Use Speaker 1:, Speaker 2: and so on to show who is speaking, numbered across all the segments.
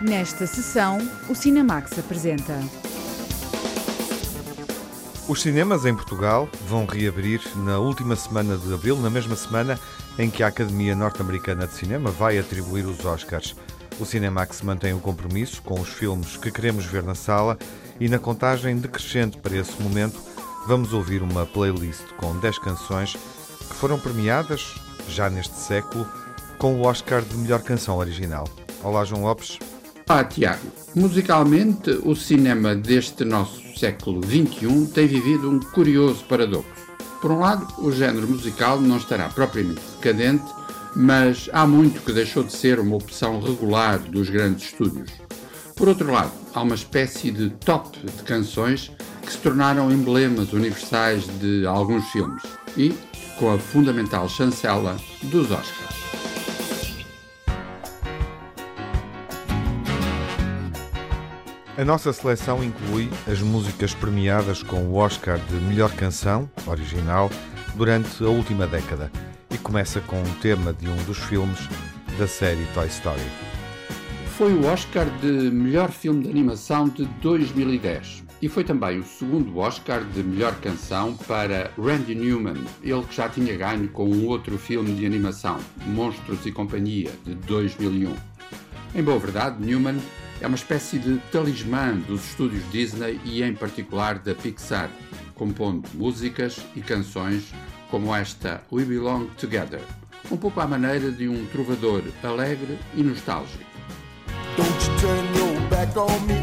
Speaker 1: Nesta sessão, o Cinemax apresenta.
Speaker 2: Os cinemas em Portugal vão reabrir na última semana de abril, na mesma semana em que a Academia Norte-Americana de Cinema vai atribuir os Oscars. O Cinemax mantém o compromisso com os filmes que queremos ver na sala e na contagem decrescente para esse momento vamos ouvir uma playlist com 10 canções que foram premiadas, já neste século, com o Oscar de melhor canção original. Olá, João Lopes.
Speaker 3: Olá, Tiago. Musicalmente, o cinema deste nosso século XXI tem vivido um curioso paradoxo. Por um lado, o género musical não estará propriamente decadente, mas há muito que deixou de ser uma opção regular dos grandes estúdios. Por outro lado, há uma espécie de top de canções que se tornaram emblemas universais de alguns filmes e com a fundamental chancela dos Oscars.
Speaker 2: A nossa seleção inclui as músicas premiadas com o Oscar de melhor canção original durante a última década e começa com um tema de um dos filmes da série Toy Story.
Speaker 3: Foi o Oscar de melhor filme de animação de 2010 e foi também o segundo Oscar de melhor canção para Randy Newman, ele que já tinha ganho com um outro filme de animação, Monstros e Companhia, de 2001. Em boa verdade, Newman é uma espécie de talismã dos estúdios Disney e, em particular, da Pixar, compondo músicas e canções como esta We Belong Together, um pouco à maneira de um trovador alegre e nostálgico. Don't you turn your back on me.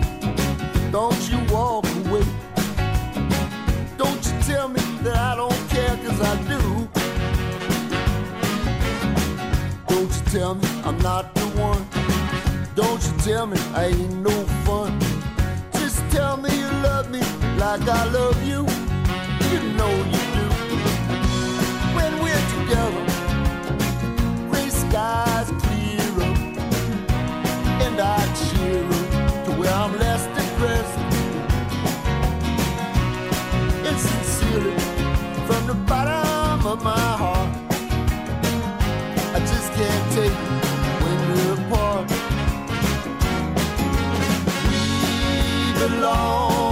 Speaker 3: Don't you walk away. Don't you tell me that I don't care cause I do. Don't you tell me I'm not the one. Don't you tell me I ain't no fun. Just tell me you love me like I love you. You know you do. When we're together, gray skies clear up, and I cheer up to where I'm less depressed. And sincerely, from the bottom of my heart, I just can't take it alone.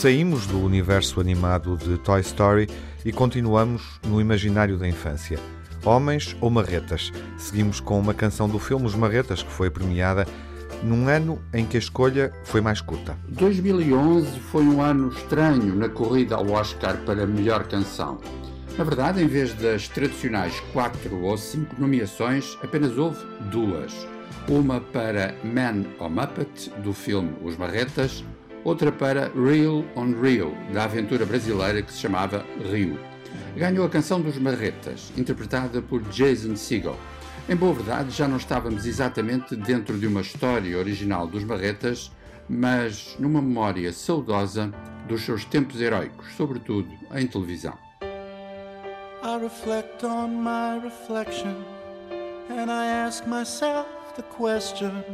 Speaker 2: Saímos do universo animado de Toy Story e continuamos no imaginário da infância. Homens ou Marretas? Seguimos com uma canção do filme Os Marretas, que foi premiada num ano em que a escolha foi mais curta.
Speaker 4: 2011 foi um ano estranho na corrida ao Oscar para melhor canção. Na verdade, em vez das tradicionais quatro ou cinco nomeações, apenas houve duas. Uma para Man or Muppet, do filme Os Marretas, outra para Real on Real, da aventura brasileira que se chamava Rio. Ganhou a canção dos Marretas, interpretada por Jason Segel. Em boa verdade, já não estávamos exatamente dentro de uma história original dos Marretas, mas numa memória saudosa dos seus tempos heróicos, sobretudo em televisão. I reflect on my reflection and I ask myself the question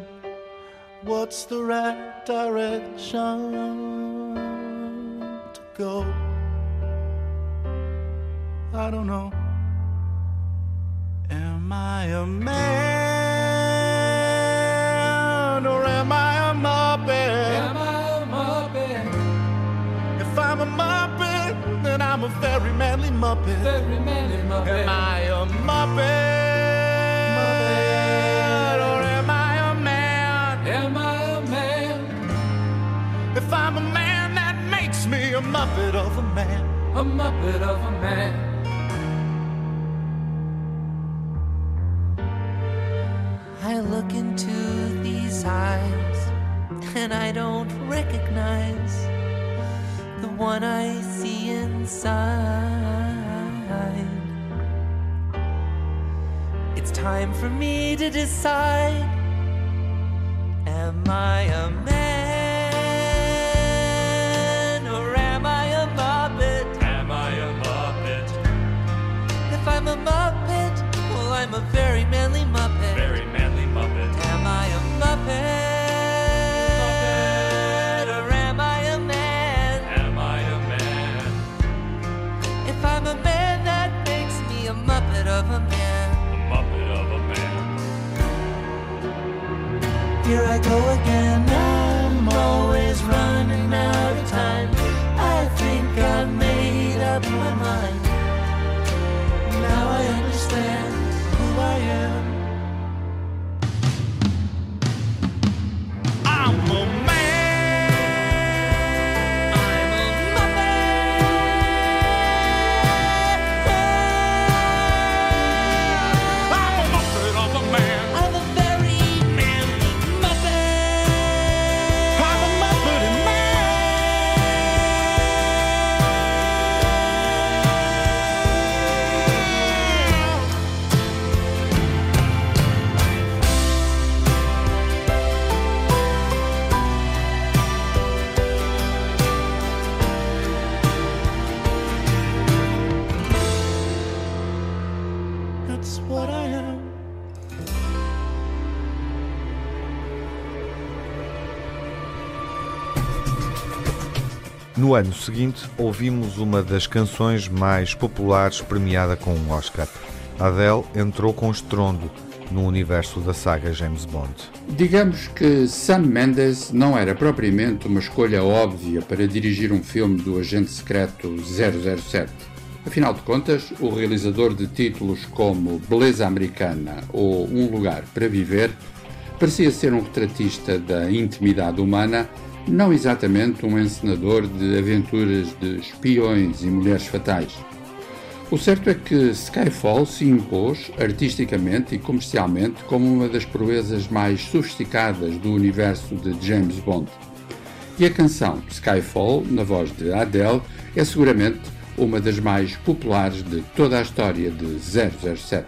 Speaker 4: What's the right direction to go? I don't know. Am I a man or am I a muppet? Am I a muppet? If I'm a muppet, then I'm a very manly muppet. Very manly muppet. Am I a muppet? A muppet of a man. I look into these eyes and I don't recognize the one I see inside. It's time for me to decide Am I a man a very manly Muppet. Very manly Muppet. Am I a Muppet? Or am I a man? Am I a man? If I'm a man, that makes me a Muppet of a man. A Muppet of a man. Here I go again.
Speaker 2: No ano seguinte, ouvimos uma das canções mais populares premiada com um Oscar. Adele entrou com estrondo no universo da saga James Bond.
Speaker 4: Digamos que Sam Mendes não era propriamente uma escolha óbvia para dirigir um filme do agente secreto 007. Afinal de contas, o realizador de títulos como Beleza Americana ou Um Lugar para Viver parecia ser um retratista da intimidade humana não exatamente um encenador de aventuras de espiões e mulheres fatais. O certo é que Skyfall se impôs artisticamente e comercialmente como uma das proezas mais sofisticadas do universo de James Bond. E a canção Skyfall, na voz de Adele, é seguramente uma das mais populares de toda a história de 007.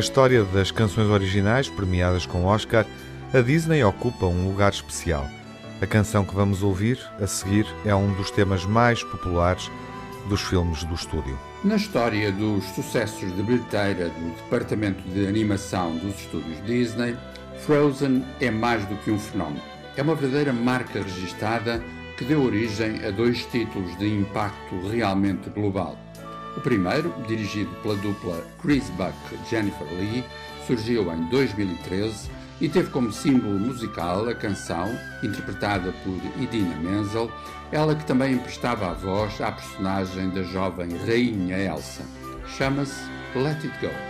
Speaker 2: Na história das canções originais premiadas com Oscar, a Disney ocupa um lugar especial. A canção que vamos ouvir a seguir é um dos temas mais populares dos filmes do estúdio.
Speaker 5: Na história dos sucessos de bilheteira do departamento de animação dos estúdios Disney, Frozen é mais do que um fenómeno. É uma verdadeira marca registada que deu origem a dois títulos de impacto realmente global. O primeiro, dirigido pela dupla Chris Buck e Jennifer Lee, surgiu em 2013 e teve como símbolo musical a canção, interpretada por Idina Menzel, ela que também emprestava a voz à personagem da jovem Rainha Elsa. Chama-se Let It Go.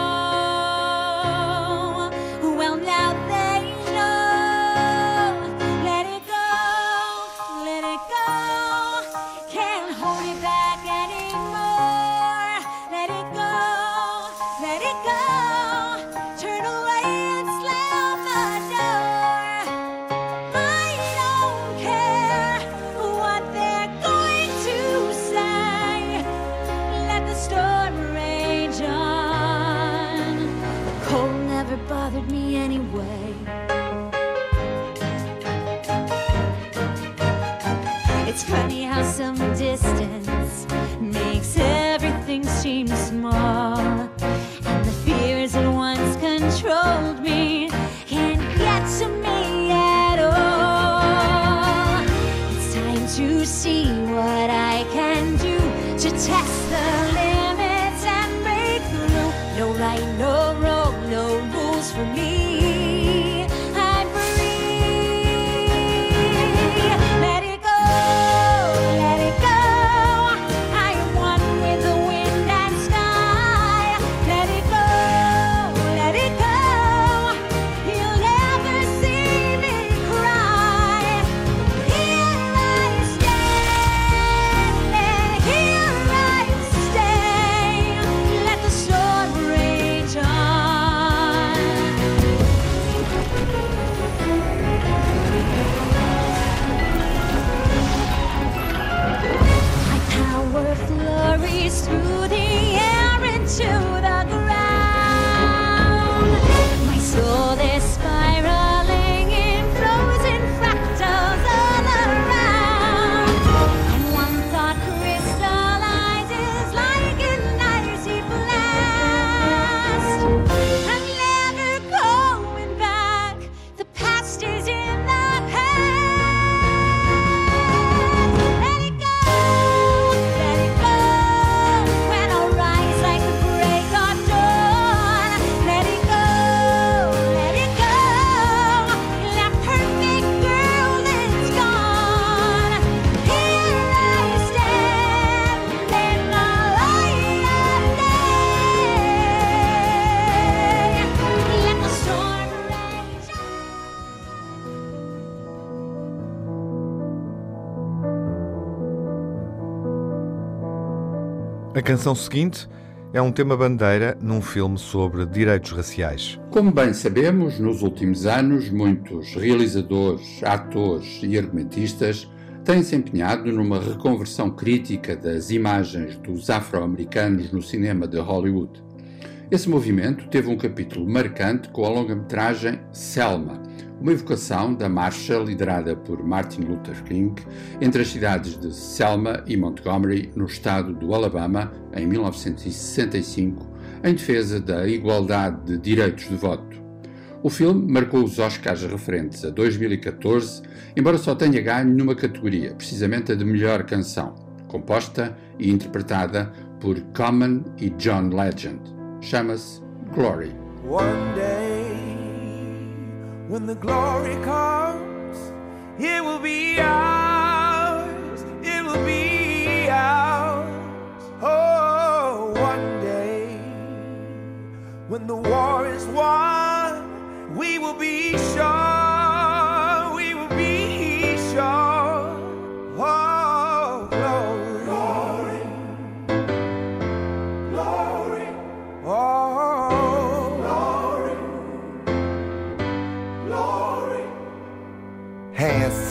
Speaker 5: test the limits and break the loop. No right, no wrong, no rules for me.
Speaker 2: A
Speaker 5: canção seguinte é um tema bandeira num filme sobre direitos raciais.
Speaker 4: Como bem sabemos, nos últimos anos, muitos realizadores, atores e argumentistas têm se empenhado numa reconversão crítica das imagens dos afro-americanos no cinema de Hollywood. Esse movimento teve um capítulo marcante com a longa-metragem Selma, uma evocação da marcha liderada por Martin Luther King entre as cidades de Selma e Montgomery, no estado do Alabama, em 1965, em defesa da igualdade de direitos de voto. O filme marcou os Oscars referentes a 2014, embora só tenha ganho numa categoria, precisamente a de melhor canção, composta e interpretada por Common e John Legend. Chama-se Glory. One day. When the glory comes, it will be ours. It will be ours. Oh, one day. When the war is won,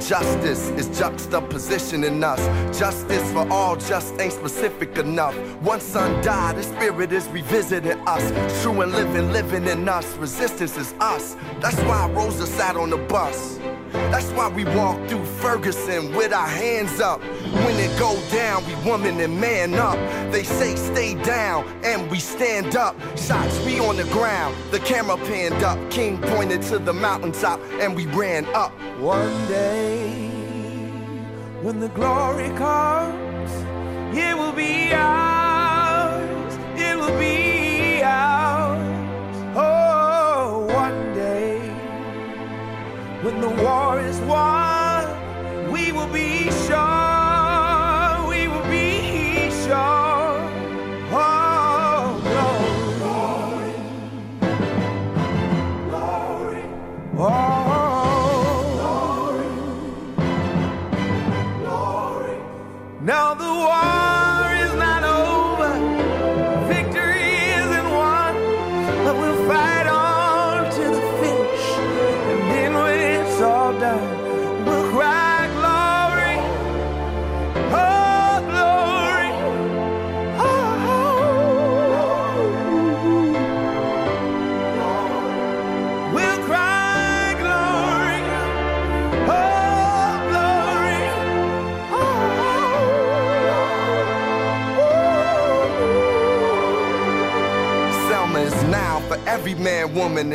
Speaker 6: Justice is juxtapositioning us. Justice for all just ain't specific enough. One son died, the spirit is revisiting us. True and living, living in us. Resistance is us. That's why Rosa sat on the bus. That's why we walk through Ferguson with our hands up. When it go down, we woman and man up. They say stay down, and we stand up. Shots we on the ground, the camera panned up. King pointed to the mountaintop, and we ran up.
Speaker 7: One day, when the glory comes, it will be ours. It will be when the war is won, we will be sure.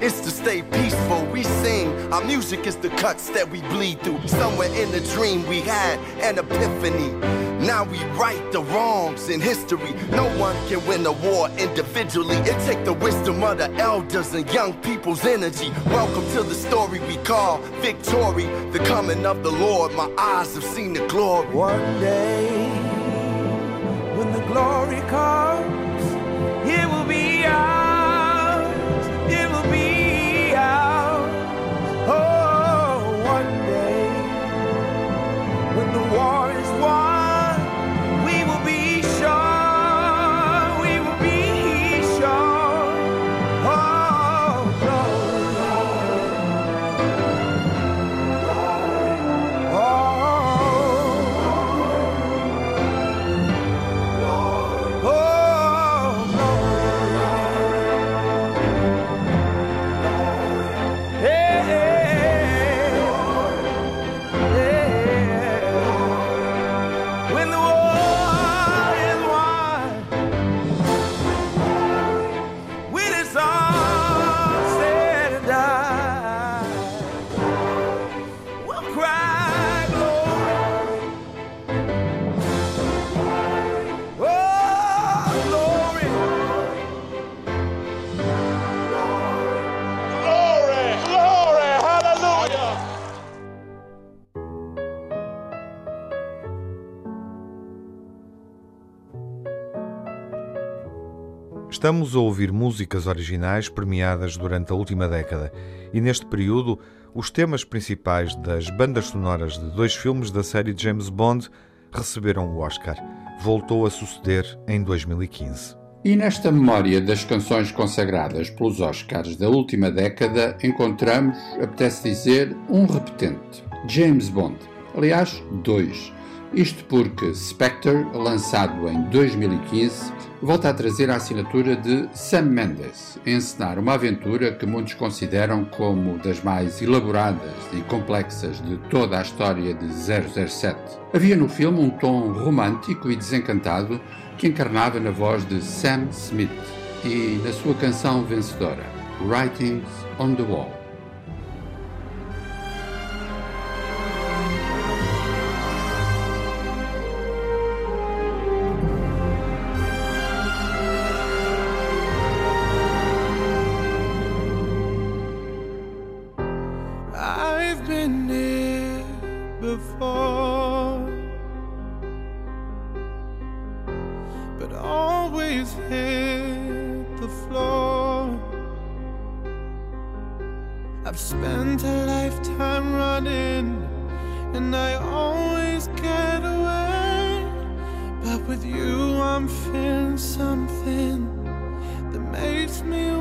Speaker 6: It's to stay peaceful, we sing. Our music is the cuts that we bleed through. Somewhere in the dream we had an epiphany. Now we right the wrongs in history. No one can win a war individually. It take the wisdom of the elders and young people's energy. Welcome to the story we call victory. The coming of the Lord. My eyes have seen the glory.
Speaker 7: One day, when the glory comes, it will be
Speaker 2: Estamos a ouvir músicas originais premiadas durante a última década e, neste período, os temas principais das bandas sonoras de dois filmes da série James Bond receberam o Oscar. Voltou a suceder em 2015.
Speaker 4: E nesta memória das canções consagradas pelos Oscars da última década, encontramos, apetece dizer, um repetente, James Bond. Aliás, dois. Isto porque Spectre, lançado em 2015, volta a trazer a assinatura de Sam Mendes, a encenar uma aventura que muitos consideram como das mais elaboradas e complexas de toda a história de 007. Havia no filme um tom romântico e desencantado que encarnava na voz de Sam Smith e na sua canção vencedora, Writings on the Wall.
Speaker 7: And I always get away. But with you, I'm feeling something that makes me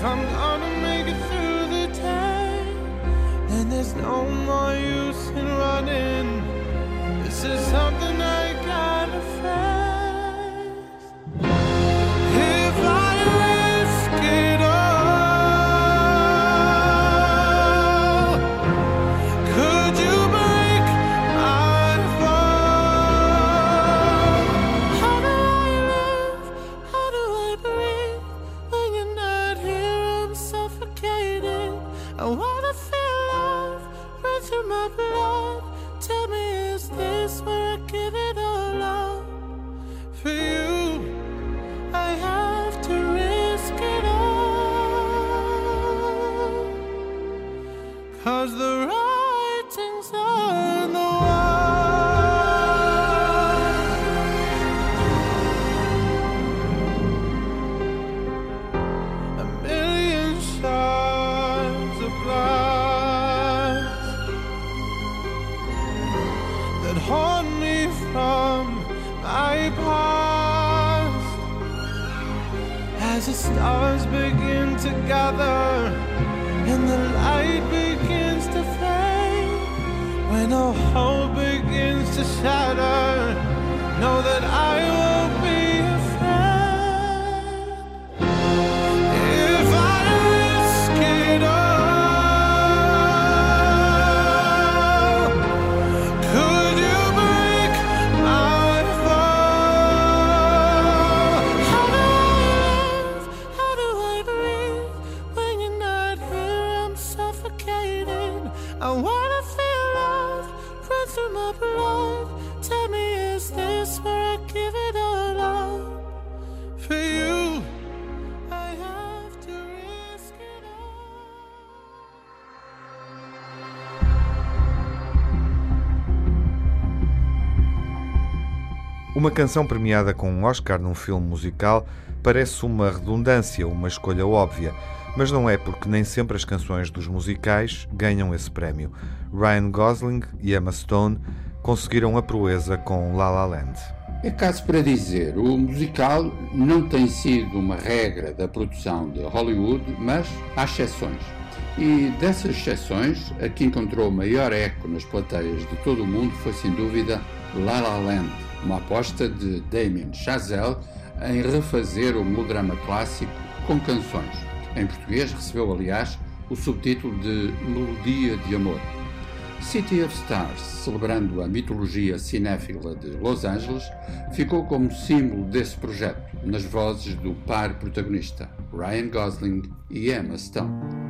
Speaker 7: If I'm gonna make it through the day, then there's no more use in running. This is something I
Speaker 2: Uma canção premiada com um Oscar num filme musical parece uma redundância, uma escolha óbvia, mas não é porque nem sempre as canções dos musicais ganham esse prémio. Ryan Gosling e Emma Stone conseguiram a proeza com La La Land.
Speaker 4: É caso para dizer, o musical não tem sido uma regra da produção de Hollywood, mas há exceções. E dessas exceções, a que encontrou maior eco nas plateias de todo o mundo foi sem dúvida La La Land uma aposta de Damien Chazelle em refazer o melodrama clássico com canções. Em português recebeu, aliás, o subtítulo de Melodia de Amor. City of Stars, celebrando a mitologia cinéfila de Los Angeles, ficou como símbolo desse projeto, nas vozes do par protagonista, Ryan Gosling e Emma Stone.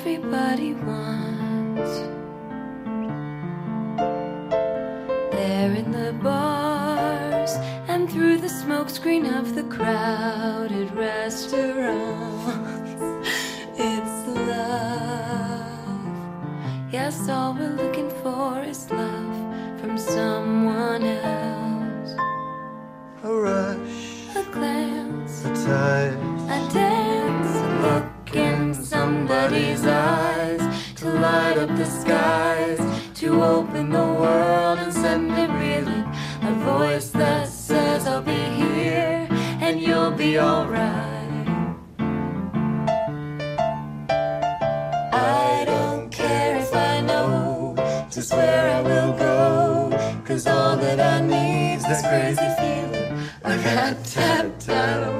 Speaker 4: Everybody wants. There in the bars and through the smokescreen of the crowded restaurants, it's love. Yes, all we're looking for is love from someone else. Glance, a dance, a look in somebody's eyes to light up the skies, to open the world and send it reeling. A voice that says, I'll be here and you'll be alright. I don't care if I know just where I will go, cause all that I need is this crazy feeling. I of my heart.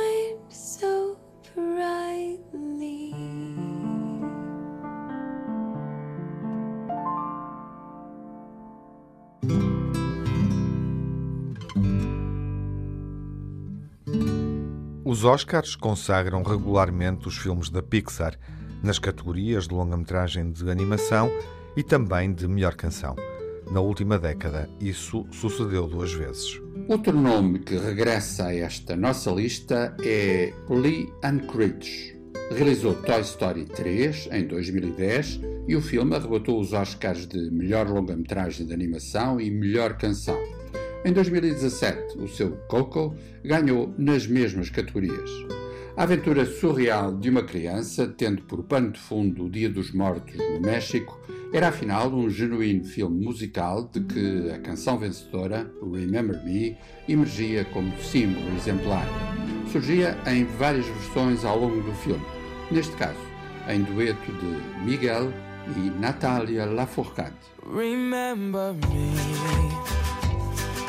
Speaker 2: Os Oscars consagram regularmente os filmes da Pixar nas categorias de longa-metragem de animação e também de melhor canção. Na última década, isso sucedeu duas vezes.
Speaker 4: Outro nome que regressa a esta nossa lista é Lee Unkrich. Realizou Toy Story 3 em 2010 e o filme arrebatou os Oscars de melhor longa-metragem de animação e melhor canção. Em 2017, o seu Coco ganhou nas mesmas categorias. A aventura surreal de uma criança, tendo por pano de fundo o Dia dos Mortos no México, era afinal um genuíno filme musical de que a canção vencedora, Remember Me, emergia como símbolo exemplar. surgia em várias versões ao longo do filme. Neste caso, em dueto de Miguel e Natália Lafourcade.
Speaker 8: Remember me,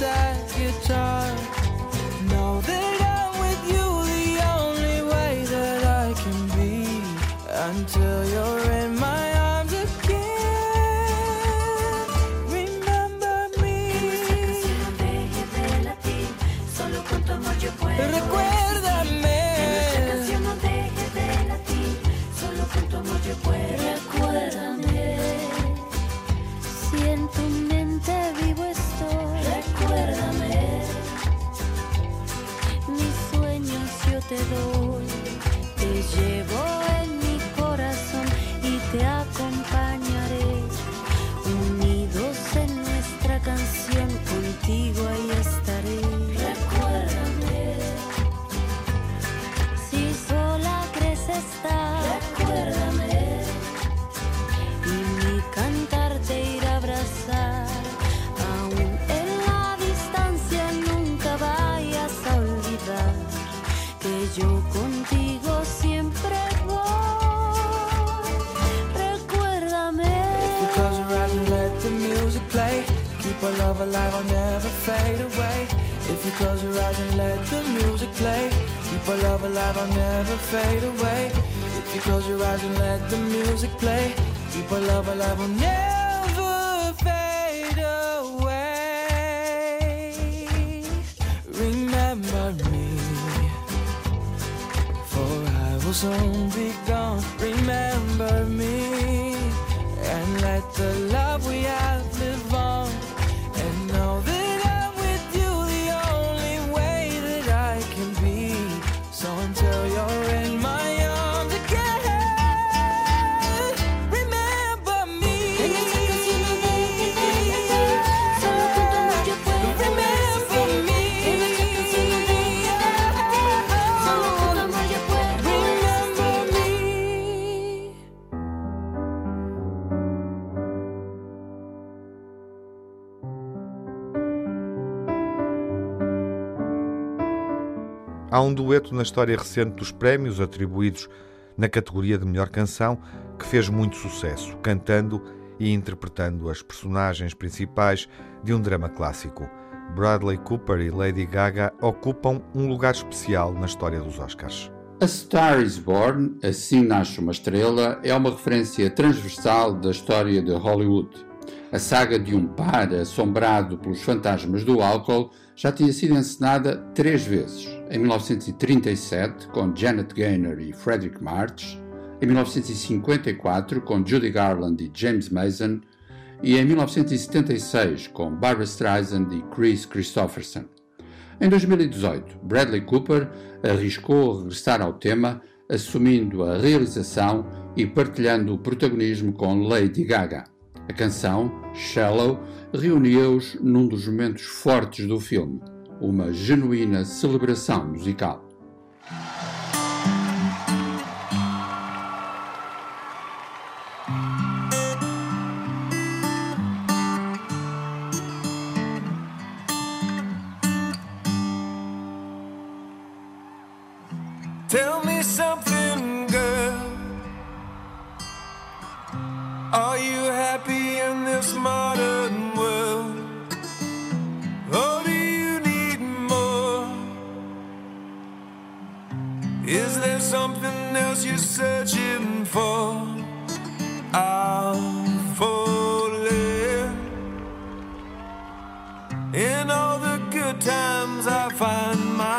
Speaker 8: inside music play, keep our love alive, I'll never fade away. If you close your eyes and let the music play, keep our love alive, I'll never fade away. If you close your eyes and let the music play, keep our love alive, I'll never fade away. Remember me, for I will soon be gone. Remember me and let the love we have
Speaker 2: Há um dueto na história recente dos prémios atribuídos na categoria de melhor canção que fez muito sucesso, cantando e interpretando as personagens principais de um drama clássico. Bradley Cooper e Lady Gaga ocupam um lugar especial na história dos Oscars.
Speaker 4: A Star is Born, Assim Nasce uma Estrela, é uma referência transversal da história de Hollywood. A saga de um par assombrado pelos fantasmas do álcool já tinha sido encenada três vezes. Em 1937, com Janet Gaynor e Frederick March, em 1954, com Judy Garland e James Mason, e em 1976, com Barbra Streisand e Chris Christopherson. Em 2018, Bradley Cooper arriscou regressar ao tema, assumindo a realização e partilhando o protagonismo com Lady Gaga. A canção, Shallow, reunia-os num dos momentos fortes do filme, uma genuína celebração musical.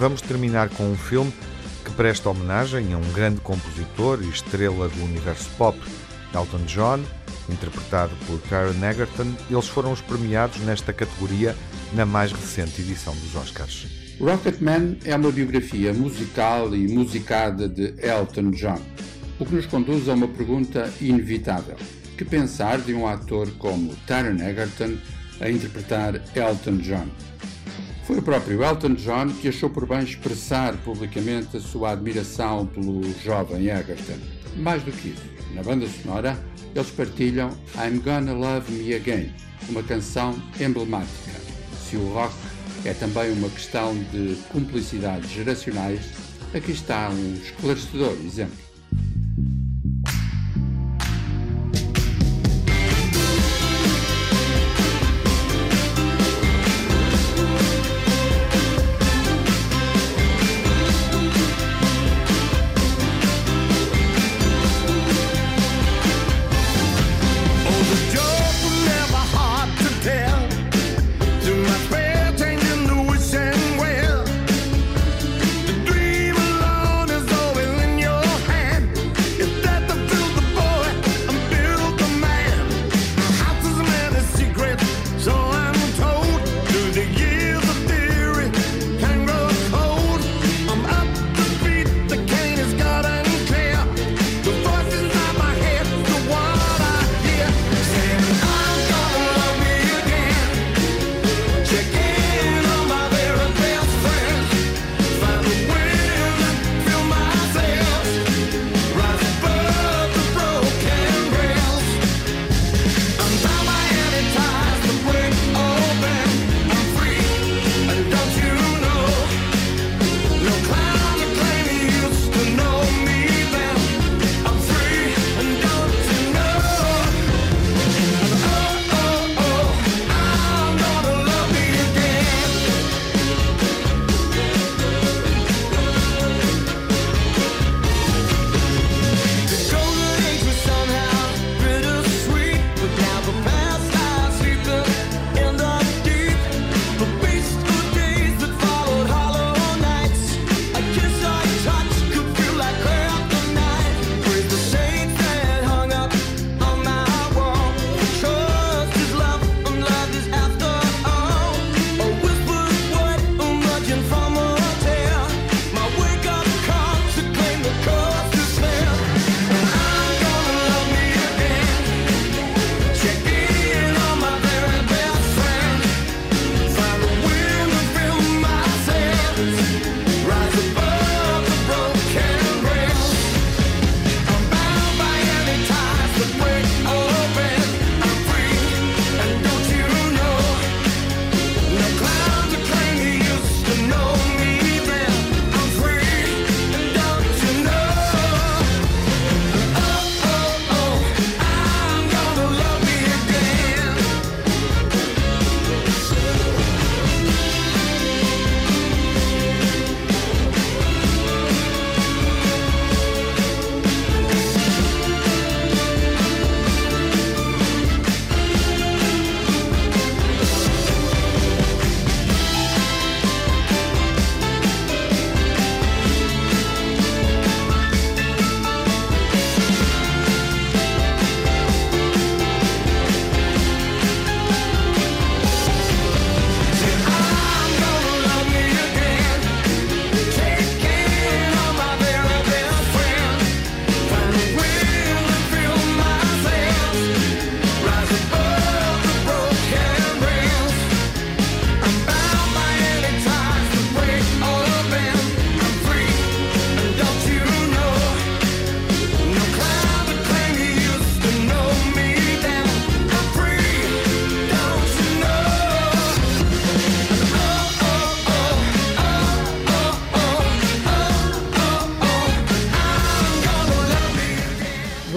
Speaker 2: Vamos terminar com um filme que presta homenagem a um grande compositor e estrela do universo pop, Elton John, interpretado por Taron Egerton. Eles foram os premiados nesta categoria na mais recente edição dos Oscars.
Speaker 4: Rocketman é uma biografia musical e musicada de Elton John, o que nos conduz a uma pergunta inevitável. Que pensar de um ator como Taron Egerton a interpretar Elton John? Foi o próprio Elton John que achou por bem expressar publicamente a sua admiração pelo jovem Egerton. Mais do que isso, na banda sonora, eles partilham I'm Gonna Love Me Again, uma canção emblemática. Se o rock é também uma questão de cumplicidades geracionais, aqui está um esclarecedor exemplo.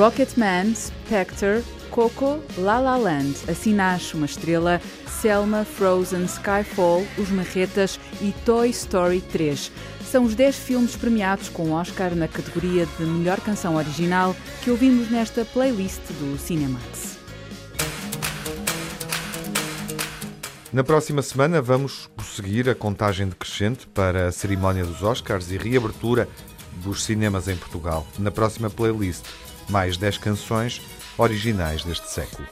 Speaker 1: Rocketman, Spectre, Coco, La La Land, Assim Nasce uma Estrela, Selma, Frozen, Skyfall, Os Marretas e Toy Story 3. São os 10 filmes premiados com Oscar na categoria de melhor canção original que ouvimos nesta playlist do Cinemax.
Speaker 2: Na próxima semana vamos prosseguir a contagem decrescente para a cerimónia dos Oscars e reabertura dos cinemas em Portugal. Na próxima playlist, mais 10 canções originais deste século.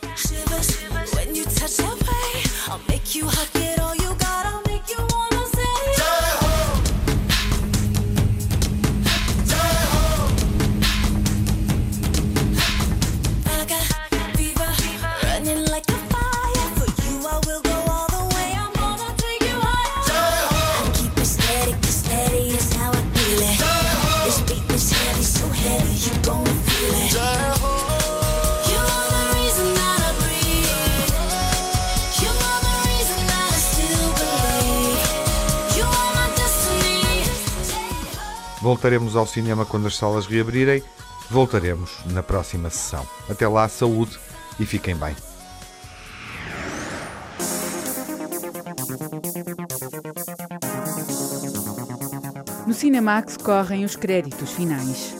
Speaker 2: Voltaremos ao cinema quando as salas reabrirem. Voltaremos na próxima sessão. Até lá, saúde e fiquem bem.
Speaker 1: No Cinemax correm os créditos finais.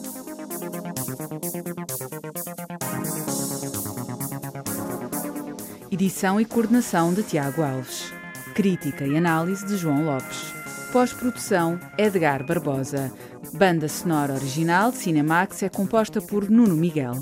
Speaker 1: Edição e coordenação de Tiago Alves. Crítica e análise de João Lopes. Pós-produção Edgar Barbosa. Banda sonora original Cinemax é composta por Nuno Miguel.